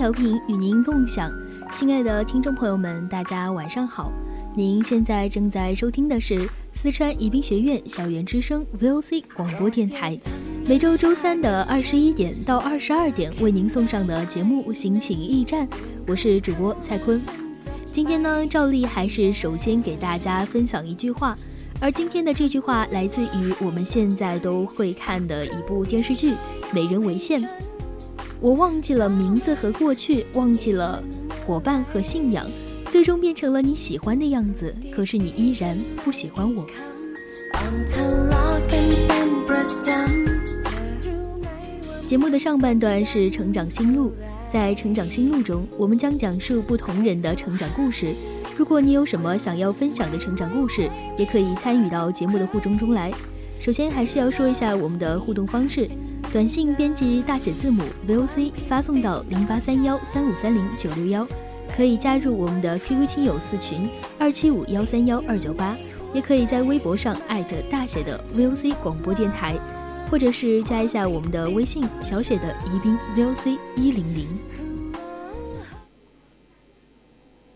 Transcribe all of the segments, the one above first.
调频与您共享，亲爱的听众朋友们，大家晚上好。您现在正在收听的是四川宜宾学院校园之声 VOC 广播电台，每周周三的二十一点到二十二点为您送上的节目《心情驿站》，我是主播蔡坤。今天呢，照例还是首先给大家分享一句话，而今天的这句话来自于我们现在都会看的一部电视剧《美人为馅》。我忘记了名字和过去，忘记了伙伴和信仰，最终变成了你喜欢的样子。可是你依然不喜欢我。节目的上半段是成长心路，在成长心路中，我们将讲述不同人的成长故事。如果你有什么想要分享的成长故事，也可以参与到节目的互动中来。首先还是要说一下我们的互动方式。短信编辑大写字母 VOC 发送到零八三幺三五三零九六幺，可以加入我们的 QQ 亲友四群二七五幺三幺二九八，也可以在微博上艾特大写的 VOC 广播电台，或者是加一下我们的微信小写的宜宾 VOC 一零零。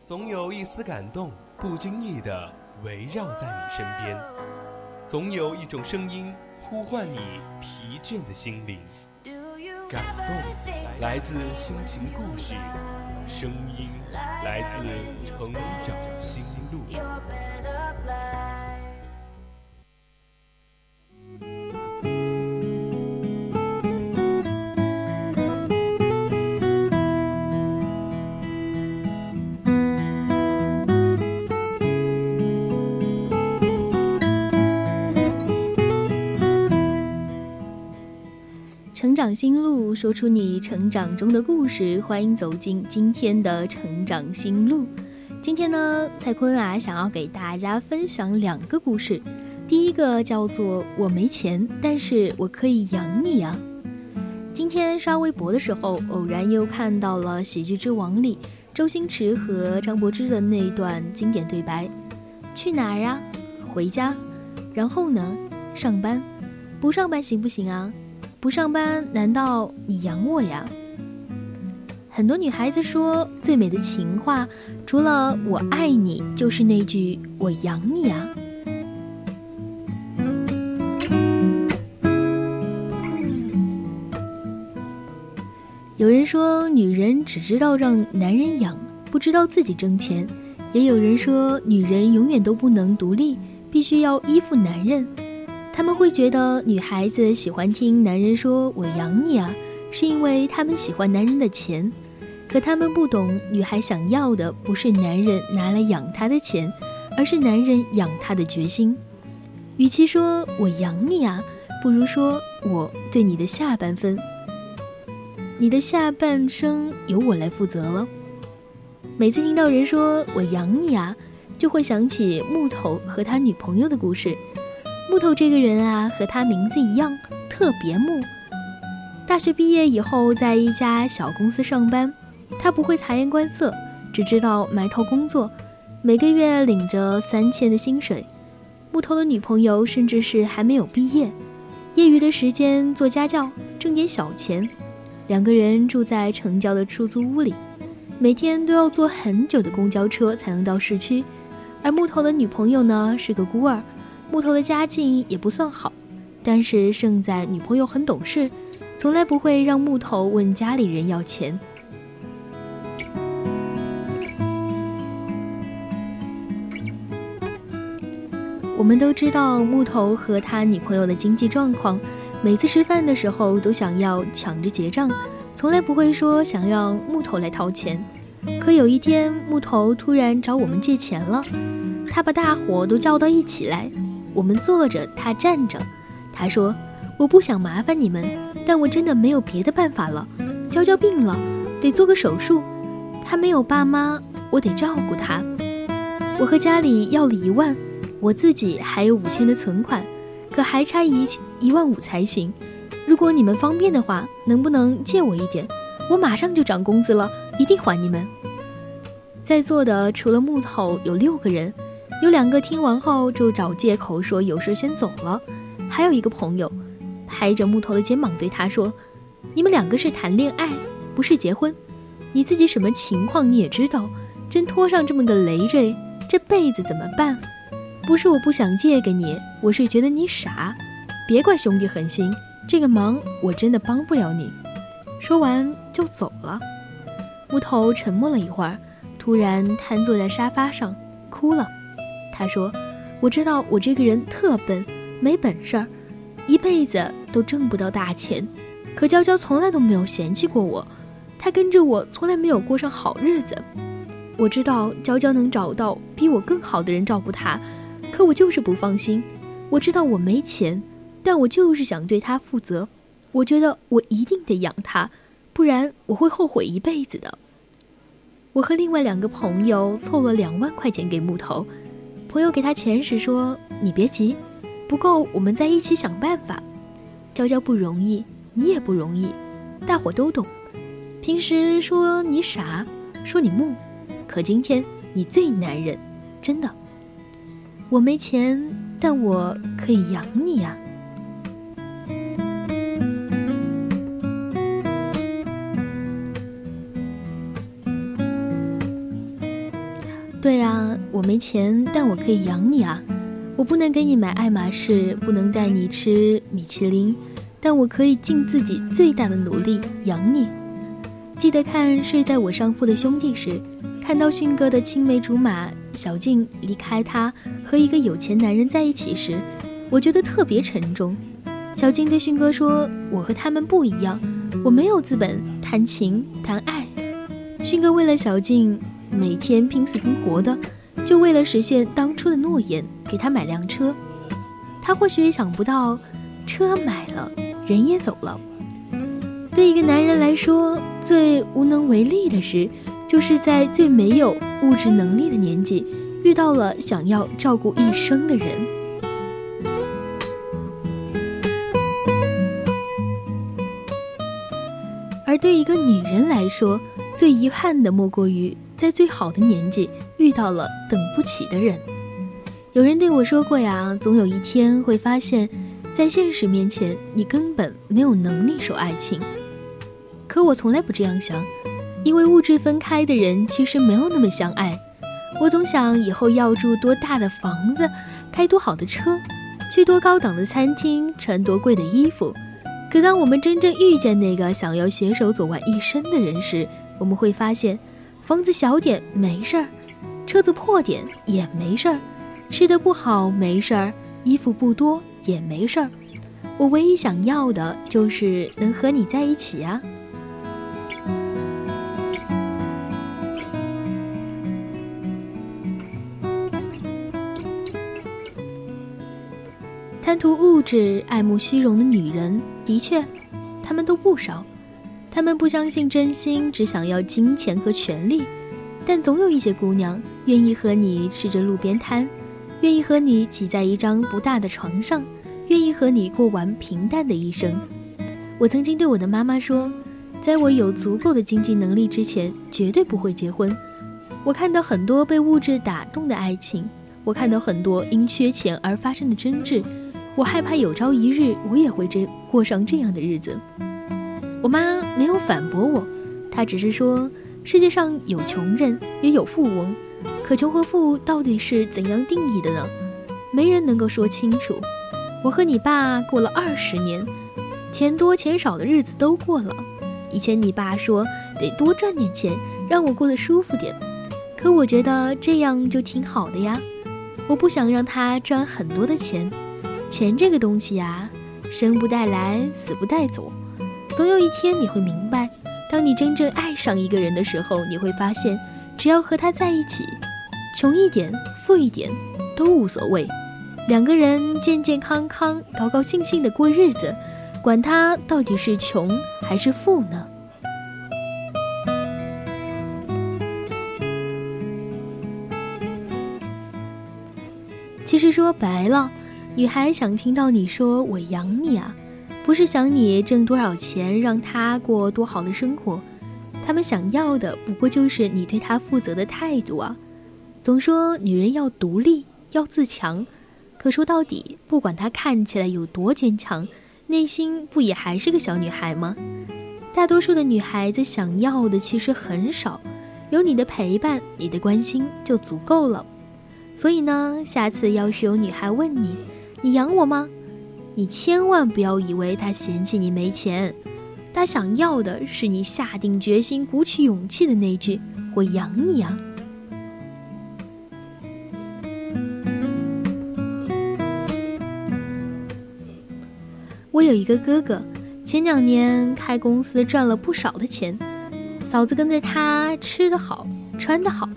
总有一丝感动，不经意的围绕在你身边，总有一种声音。呼唤你疲倦的心灵，感动来自心情故事，声音来自成长心路。长心路，说出你成长中的故事。欢迎走进今天的成长心路。今天呢，蔡坤啊，想要给大家分享两个故事。第一个叫做“我没钱，但是我可以养你啊”。今天刷微博的时候，偶然又看到了《喜剧之王》里周星驰和张柏芝的那段经典对白：“去哪儿啊？回家。然后呢？上班。不上班行不行啊？”不上班，难道你养我呀？很多女孩子说，最美的情话，除了“我爱你”，就是那句“我养你啊”。有人说，女人只知道让男人养，不知道自己挣钱；也有人说，女人永远都不能独立，必须要依附男人。他们会觉得女孩子喜欢听男人说“我养你啊”，是因为他们喜欢男人的钱。可他们不懂，女孩想要的不是男人拿来养她的钱，而是男人养她的决心。与其说我养你啊，不如说我对你的下半分，你的下半生由我来负责了。每次听到人说我养你啊，就会想起木头和他女朋友的故事。木头这个人啊，和他名字一样，特别木。大学毕业以后，在一家小公司上班，他不会察言观色，只知道埋头工作，每个月领着三千的薪水。木头的女朋友甚至是还没有毕业，业余的时间做家教，挣点小钱。两个人住在城郊的出租屋里，每天都要坐很久的公交车才能到市区。而木头的女朋友呢，是个孤儿。木头的家境也不算好但是胜在女朋友很懂事从来不会让木头问家里人要钱。我们都知道木头和他女朋友的经济状况每次吃饭的时候都想要抢着结账从来不会说想让木头来掏钱。可有一天木头突然找我们借钱了他把大伙都叫到一起来我们坐着，他站着。他说：“我不想麻烦你们，但我真的没有别的办法了。娇娇病了，得做个手术，他没有爸妈，我得照顾他。我和家里要了一万。”我自己还有五千的存款，可还差一一万五才行。如果你们方便的话，能不能借我一点？我马上就涨工资了，一定还你们。在座的除了木头有六个人，有两个听完后就找借口说有事先走了，还有一个朋友拍着木头的肩膀对他说：“你们两个是谈恋爱，不是结婚。你自己什么情况你也知道，真拖上这么个累赘，这辈子怎么办？”不是我不想借给你，我是觉得你傻。别怪兄弟狠心，这个忙我真的帮不了你。说完就走了。木头沉默了一会儿，突然瘫坐在沙发上哭了。他说：“我知道我这个人特笨，没本事儿，一辈子都挣不到大钱。可娇娇从来都没有嫌弃过我，她跟着我从来没有过上好日子。我知道娇娇能找到比我更好的人照顾她。”可我就是不放心，我知道我没钱，但我就是想对她负责。我觉得我一定得养她，不然我会后悔一辈子的。我和另外两个朋友凑了两万块钱给木头，朋友给他钱时说：“你别急，不够我们再一起想办法。”娇娇不容易，你也不容易，大伙都懂。平时说你傻，说你木，可今天你最男人，真的。我没钱，但我可以养你呀。对呀，我没钱，但我可以养你啊。我不能给你买爱马仕，不能带你吃米其林，但我可以尽自己最大的努力养你。记得看睡在我上铺的兄弟时，看到迅哥的青梅竹马。小静离开他和一个有钱男人在一起时，我觉得特别沉重。小静对迅哥说：“我和他们不一样，我没有资本谈情谈爱。”迅哥为了小静，每天拼死拼活的，就为了实现当初的诺言，给他买辆车。他或许也想不到，车买了，人也走了。对一个男人来说，最无能为力的事。就是在最没有物质能力的年纪，遇到了想要照顾一生的人。而对一个女人来说，最遗憾的莫过于在最好的年纪遇到了等不起的人。有人对我说过呀，总有一天会发现，在现实面前，你根本没有能力守爱情。可我从来不这样想。因为物质分开的人其实没有那么相爱。我总想以后要住多大的房子，开多好的车，去多高档的餐厅，穿多贵的衣服。可当我们真正遇见那个想要携手走完一生的人时，我们会发现，房子小点没事儿，车子破点也没事儿，吃的不好没事儿，衣服不多也没事儿。我唯一想要的就是能和你在一起啊。贪图物质、爱慕虚荣的女人，的确，她们都不少。他们不相信真心，只想要金钱和权利。但总有一些姑娘愿意和你吃着路边摊，愿意和你挤在一张不大的床上，愿意和你过完平淡的一生。我曾经对我的妈妈说，在我有足够的经济能力之前，绝对不会结婚。我看到很多被物质打动的爱情，我看到很多因缺钱而发生的争执。我害怕有朝一日我也会这过上这样的日子。我妈没有反驳我，她只是说：世界上有穷人也有富翁，可穷和富到底是怎样定义的呢？没人能够说清楚。我和你爸过了二十年，钱多钱少的日子都过了。以前你爸说得多赚点钱，让我过得舒服点，可我觉得这样就挺好的呀。我不想让他赚很多的钱。钱这个东西呀，生不带来，死不带走。总有一天你会明白，当你真正爱上一个人的时候，你会发现，只要和他在一起，穷一点、富一点都无所谓。两个人健健康康、高高兴兴的过日子，管他到底是穷还是富呢？其实说白了，女孩想听到你说“我养你啊”，不是想你挣多少钱，让她过多好的生活，他们想要的不过就是你对她负责的态度啊。总说女人要独立，要自强。可说到底，不管她看起来有多坚强，内心不也还是个小女孩吗？大多数的女孩子想要的其实很少，有你的陪伴，你的关心就足够了。所以呢，下次要是有女孩问你，你养我吗？你千万不要以为他嫌弃你没钱，他想要的是你下定决心、鼓起勇气的那句“我养你啊”。我有一个哥哥，前两年开公司赚了不少的钱，嫂子跟着他吃得好，穿得好，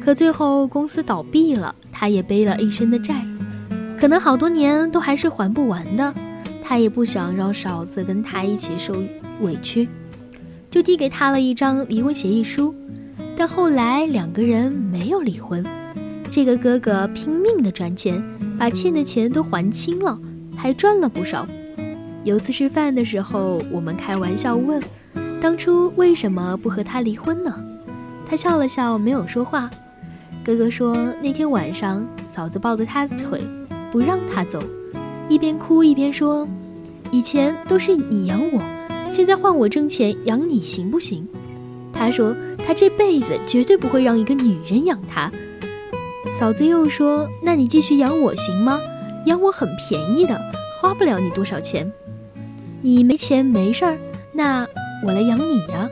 可最后公司倒闭了，他也背了一身的债，可能好多年都还是还不完的。他也不想让嫂子跟他一起受委屈，就递给他了一张离婚协议书。但后来两个人没有离婚，这个哥哥拼命的赚钱，把欠的钱都还清了，还赚了不少。有次吃饭的时候，我们开玩笑问：“当初为什么不和他离婚呢？”他笑了笑，没有说话。哥哥说：“那天晚上，嫂子抱着他的腿，不让他走，一边哭一边说：‘以前都是你养我，现在换我挣钱养你，行不行？’他说他这辈子绝对不会让一个女人养他。嫂子又说：‘那你继续养我行吗？养我很便宜的，花不了你多少钱。’”你没钱没事儿，那我来养你呀。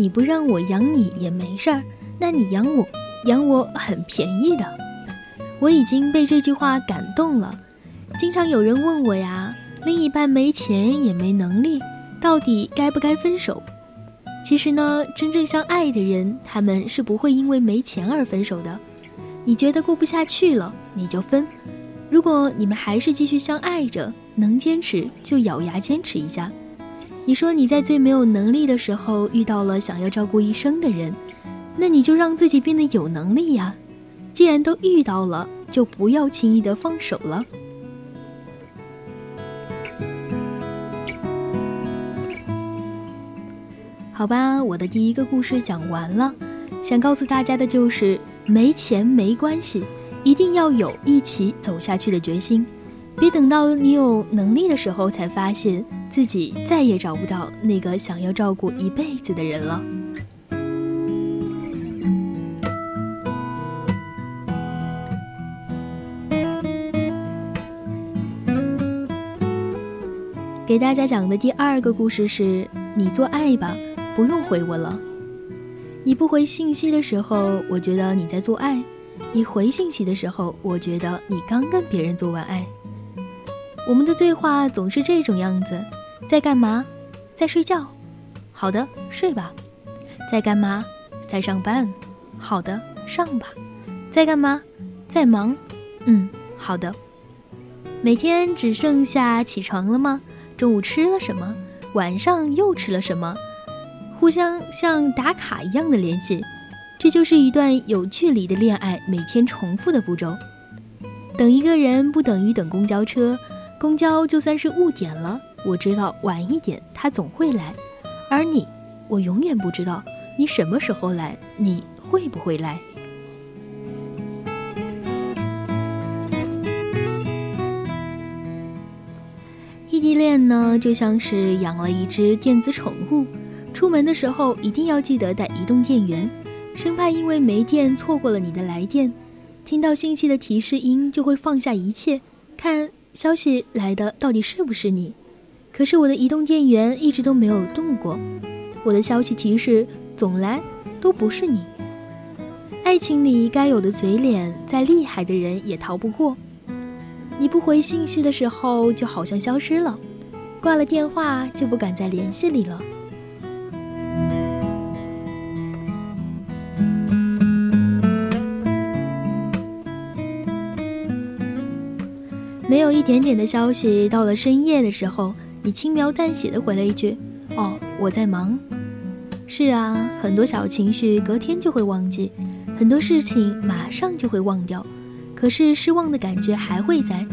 你不让我养你也没事儿，那你养我，养我很便宜的。我已经被这句话感动了。经常有人问我呀，另一半没钱也没能力，到底该不该分手？其实呢，真正相爱的人，他们是不会因为没钱而分手的。你觉得过不下去了，你就分；如果你们还是继续相爱着，能坚持就咬牙坚持一下。你说你在最没有能力的时候遇到了想要照顾一生的人，那你就让自己变得有能力呀。既然都遇到了，就不要轻易的放手了。好吧，我的第一个故事讲完了。想告诉大家的就是，没钱没关系，一定要有一起走下去的决心。别等到你有能力的时候，才发现自己再也找不到那个想要照顾一辈子的人了。给大家讲的第二个故事是：你做爱吧。不用回我了。你不回信息的时候，我觉得你在做爱；你回信息的时候，我觉得你刚跟别人做完爱。我们的对话总是这种样子：在干嘛？在睡觉。好的，睡吧。在干嘛？在上班。好的，上吧。在干嘛？在忙。嗯，好的。每天只剩下起床了吗？中午吃了什么？晚上又吃了什么？互相像打卡一样的联系，这就是一段有距离的恋爱。每天重复的步骤，等一个人不等于等公交车，公交就算是误点了，我知道晚一点他总会来，而你，我永远不知道你什么时候来，你会不会来？异地恋呢，就像是养了一只电子宠物。出门的时候一定要记得带移动电源，生怕因为没电错过了你的来电。听到信息的提示音就会放下一切，看消息来的到底是不是你。可是我的移动电源一直都没有动过，我的消息提示总来都不是你。爱情里该有的嘴脸，再厉害的人也逃不过。你不回信息的时候，就好像消失了；挂了电话，就不敢再联系你了。没有一点点的消息，到了深夜的时候，你轻描淡写的回了一句：“哦，我在忙。”是啊，很多小情绪隔天就会忘记，很多事情马上就会忘掉，可是失望的感觉还会在。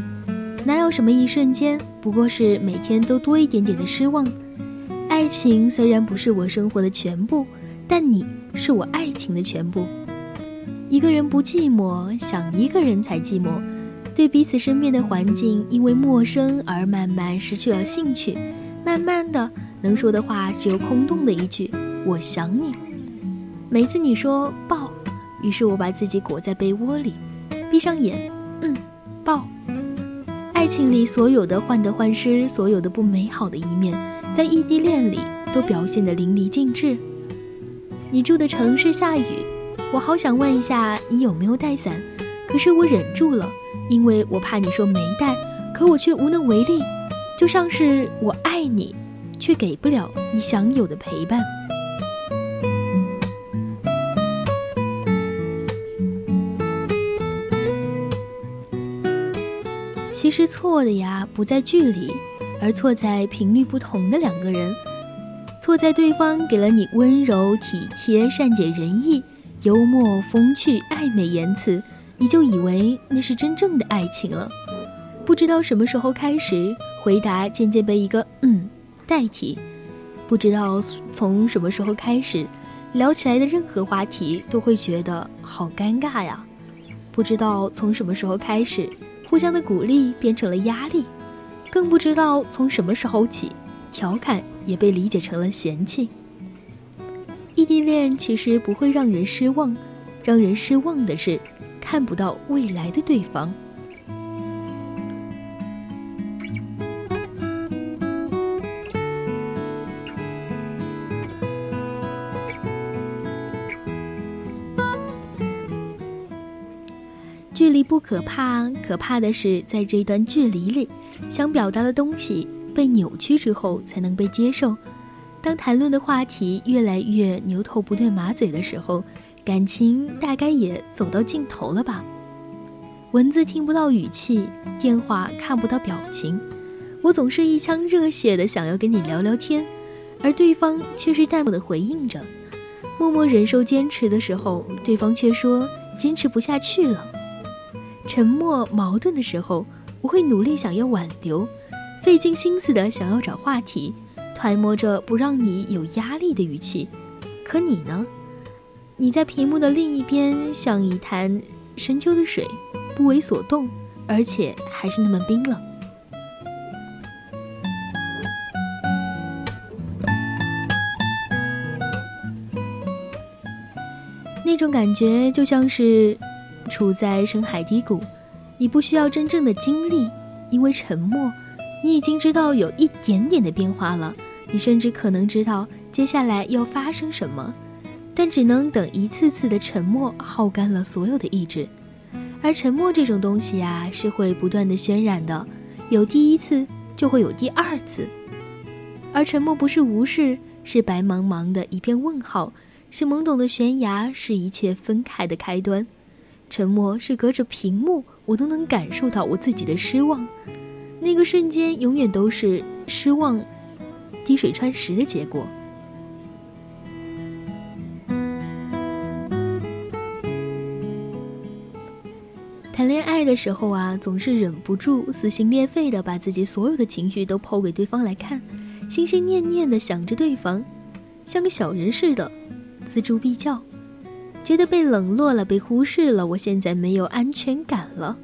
哪有什么一瞬间，不过是每天都多一点点的失望。爱情虽然不是我生活的全部，但你是我爱情的全部。一个人不寂寞，想一个人才寂寞。对彼此身边的环境，因为陌生而慢慢失去了兴趣，慢慢的能说的话只有空洞的一句“我想你”。每次你说抱，于是我把自己裹在被窝里，闭上眼，嗯，抱。爱情里所有的患得患失，所有的不美好的一面，在异地恋里都表现得淋漓尽致。你住的城市下雨，我好想问一下你有没有带伞，可是我忍住了。因为我怕你说没带，可我却无能为力，就像是我爱你，却给不了你想有的陪伴。其实错的呀，不在距离，而错在频率不同的两个人，错在对方给了你温柔体贴、善解人意、幽默风趣、暧昧言辞。你就以为那是真正的爱情了，不知道什么时候开始，回答渐渐被一个“嗯”代替，不知道从什么时候开始，聊起来的任何话题都会觉得好尴尬呀，不知道从什么时候开始，互相的鼓励变成了压力，更不知道从什么时候起，调侃也被理解成了嫌弃。异地恋其实不会让人失望，让人失望的是。看不到未来的对方，距离不可怕，可怕的是在这段距离里，想表达的东西被扭曲之后才能被接受。当谈论的话题越来越牛头不对马嘴的时候。感情大概也走到尽头了吧？文字听不到语气，电话看不到表情，我总是一腔热血的想要跟你聊聊天，而对方却是淡漠的回应着。默默忍受坚持的时候，对方却说坚持不下去了。沉默矛盾的时候，我会努力想要挽留，费尽心思的想要找话题，揣摩着不让你有压力的语气。可你呢？你在屏幕的另一边，像一潭深秋的水，不为所动，而且还是那么冰冷。那种感觉就像是处在深海低谷，你不需要真正的经历，因为沉默，你已经知道有一点点的变化了，你甚至可能知道接下来要发生什么。但只能等一次次的沉默耗干了所有的意志，而沉默这种东西啊，是会不断的渲染的，有第一次就会有第二次，而沉默不是无视，是白茫茫的一片问号，是懵懂的悬崖，是一切分开的开端。沉默是隔着屏幕，我都能感受到我自己的失望，那个瞬间永远都是失望，滴水穿石的结果。谈恋爱的时候啊，总是忍不住撕心裂肺的把自己所有的情绪都抛给对方来看，心心念念的想着对方，像个小人似的锱铢必较，觉得被冷落了，被忽视了，我现在没有安全感了，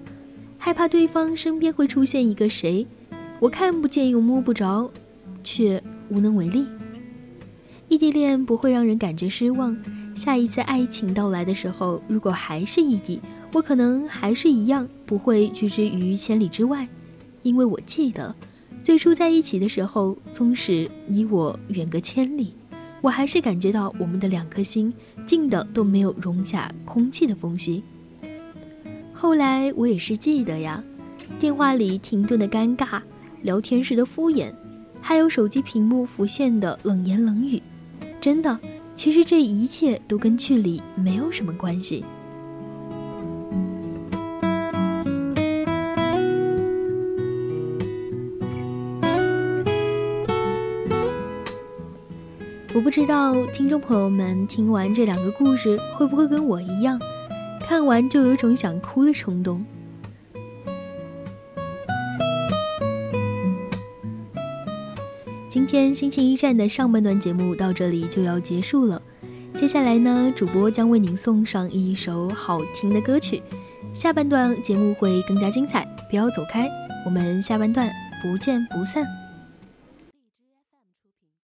害怕对方身边会出现一个谁，我看不见又摸不着，却无能为力。异地恋不会让人感觉失望，下一次爱情到来的时候，如果还是异地。我可能还是一样不会拒之于千里之外，因为我记得，最初在一起的时候，纵使你我远隔千里，我还是感觉到我们的两颗心近的都没有容下空气的缝隙。后来我也是记得呀，电话里停顿的尴尬，聊天时的敷衍，还有手机屏幕浮现的冷言冷语，真的，其实这一切都跟距离没有什么关系。我不知道听众朋友们听完这两个故事会不会跟我一样，看完就有种想哭的冲动。今天星期一站的上半段节目到这里就要结束了，接下来呢，主播将为您送上一首好听的歌曲，下半段节目会更加精彩，不要走开，我们下半段不见不散。